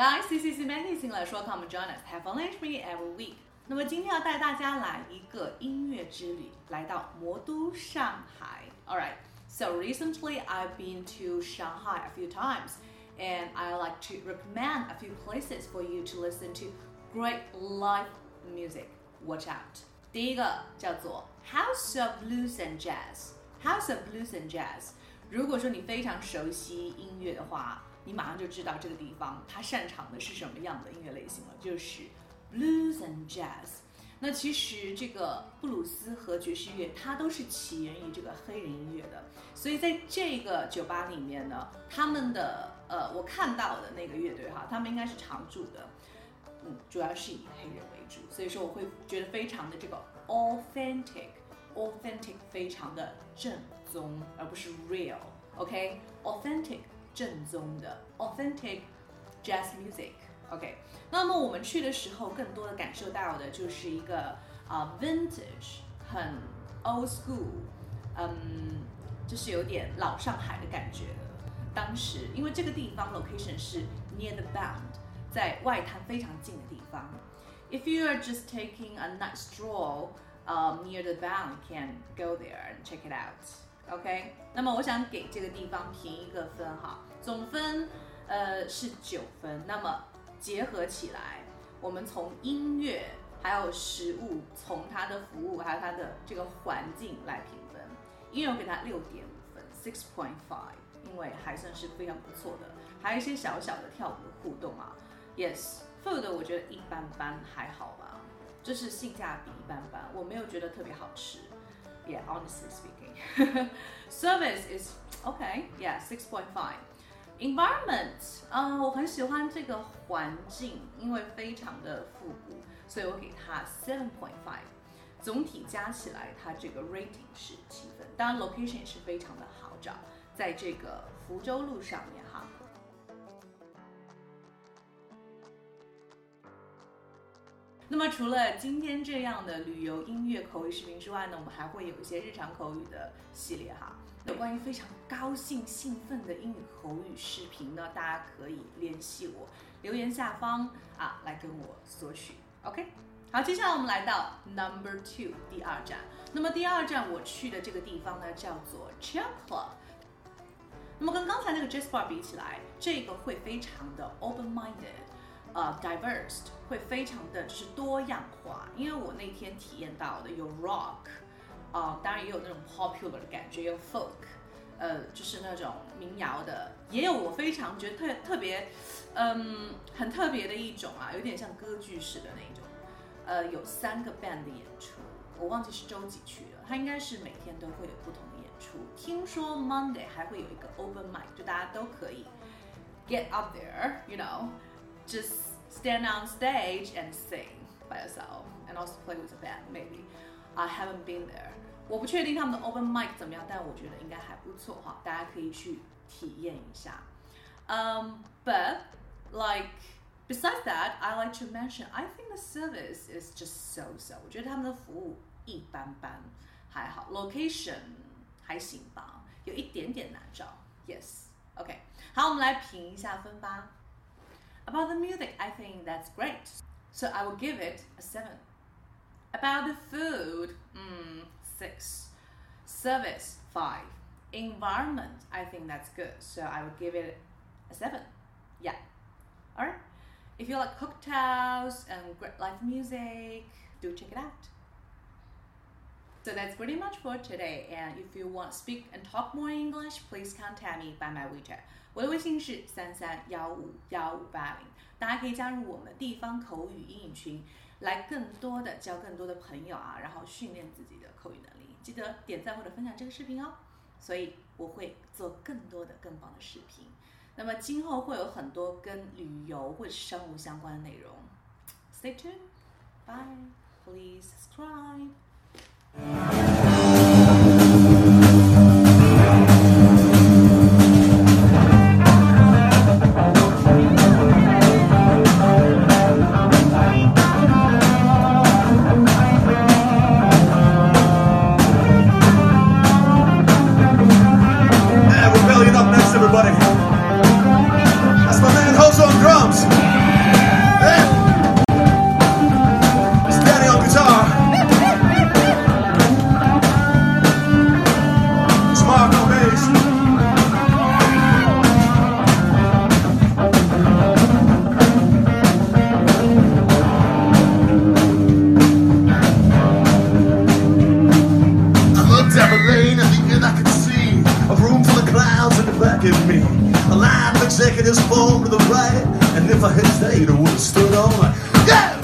Guys, this is Amazing 了，说 Come join us, have fun with me every week。那么今天要带大家来一个音乐之旅，来到魔都上海。All right, so recently I've been to Shanghai a few times, and I like to recommend a few places for you to listen to great live music. Watch out. 第一个叫做 House of Blues and Jazz。House of Blues and Jazz。如果说你非常熟悉音乐的话， 你马上就知道这个地方它擅长的是什么样的音乐类型了，就是 Blues and Jazz。那其实这个布鲁斯和爵士乐，它都是起源于这个黑人音乐的。所以在这个酒吧里面呢，他们的呃，我看到的那个乐队哈，他们应该是常驻的，嗯，主要是以黑人为主。所以说我会觉得非常的这个 authentic，authentic 非常的正宗，而不是 real。OK，authentic 正宗的 authentic jazz music。OK，那么我们去的时候，更多的感受到的就是一个啊 vintage，很 old school，嗯，就是有点老上海的感觉的。当时因为这个地方 location 是 near the band，在外滩非常近的地方。If you are just taking a night stroll um, near the band, you can go there and check it out. OK，那么我想给这个地方评一个分哈，总分呃是九分。那么结合起来，我们从音乐、还有食物、从它的服务、还有它的这个环境来评分。音乐我给它六点五分，six point five，因为还算是非常不错的。还有一些小小的跳舞的互动啊，yes，food 我觉得一般般，还好吧，就是性价比一般般，我没有觉得特别好吃。Yeah，honestly speaking, service is okay. Yeah, six point five. Environment，啊，我很喜欢这个环境，因为非常的复古，所以我给它 seven point five。总体加起来，它这个 rating 是七分。当然，location 也是非常的好找，在这个福州路上面哈。 那么除了今天这样的旅游音乐口语视频之外呢，我们还会有一些日常口语的系列哈。有关于非常高兴兴奋的英语口语视频呢，大家可以联系我，留言下方啊来跟我索取。OK，好，接下来我们来到 Number Two 第二站。那么第二站我去的这个地方呢，叫做 Chill Club。那么跟刚才那个 Jazz Bar 比起来，这个会非常的 open-minded。呃，diverse 会非常的就是多样化，因为我那天体验到的有 rock，呃，当然也有那种 popular 的感觉，有 folk，呃，就是那种民谣的，也有我非常觉得特特别，嗯，很特别的一种啊，有点像歌剧式的那种，呃，有三个 band 的演出，我忘记是周几去了，它应该是每天都会有不同的演出，听说 Monday 还会有一个 open mic，就大家都可以 get up there，you know。just stand on stage and sing by yourself and also play with a band maybe. I haven't been there. 我不确定他们的 open mic 怎么样，但我觉得应该还不错哈，大家可以去体验一下。Um, but like besides that, I like to mention I think the service is just so so. 我觉得他们的服务一般般，还好，location 还行吧，有一点点难找。Yes, OK，好，我们来评一下分吧。 About the music, I think that's great. So I will give it a 7. About the food, mm, 6. Service, 5. Environment, I think that's good. So I will give it a 7. Yeah. Alright. If you like cocktails and great live music, do check it out. So that's pretty much for today. And if you want to speak and talk more English, please contact me by my WeChat. 我的微信是三三幺五幺五八零，大家可以加入我们地方口语英语群，来更多的交更多的朋友啊，然后训练自己的口语能力。记得点赞或者分享这个视频哦。所以我会做更多的更棒的视频。那么今后会有很多跟旅游或者生物相关的内容。Stay tuned. Bye. Please subscribe. Thank you. At me. A line of executives fall to the right, and if I had stayed, I would have stood on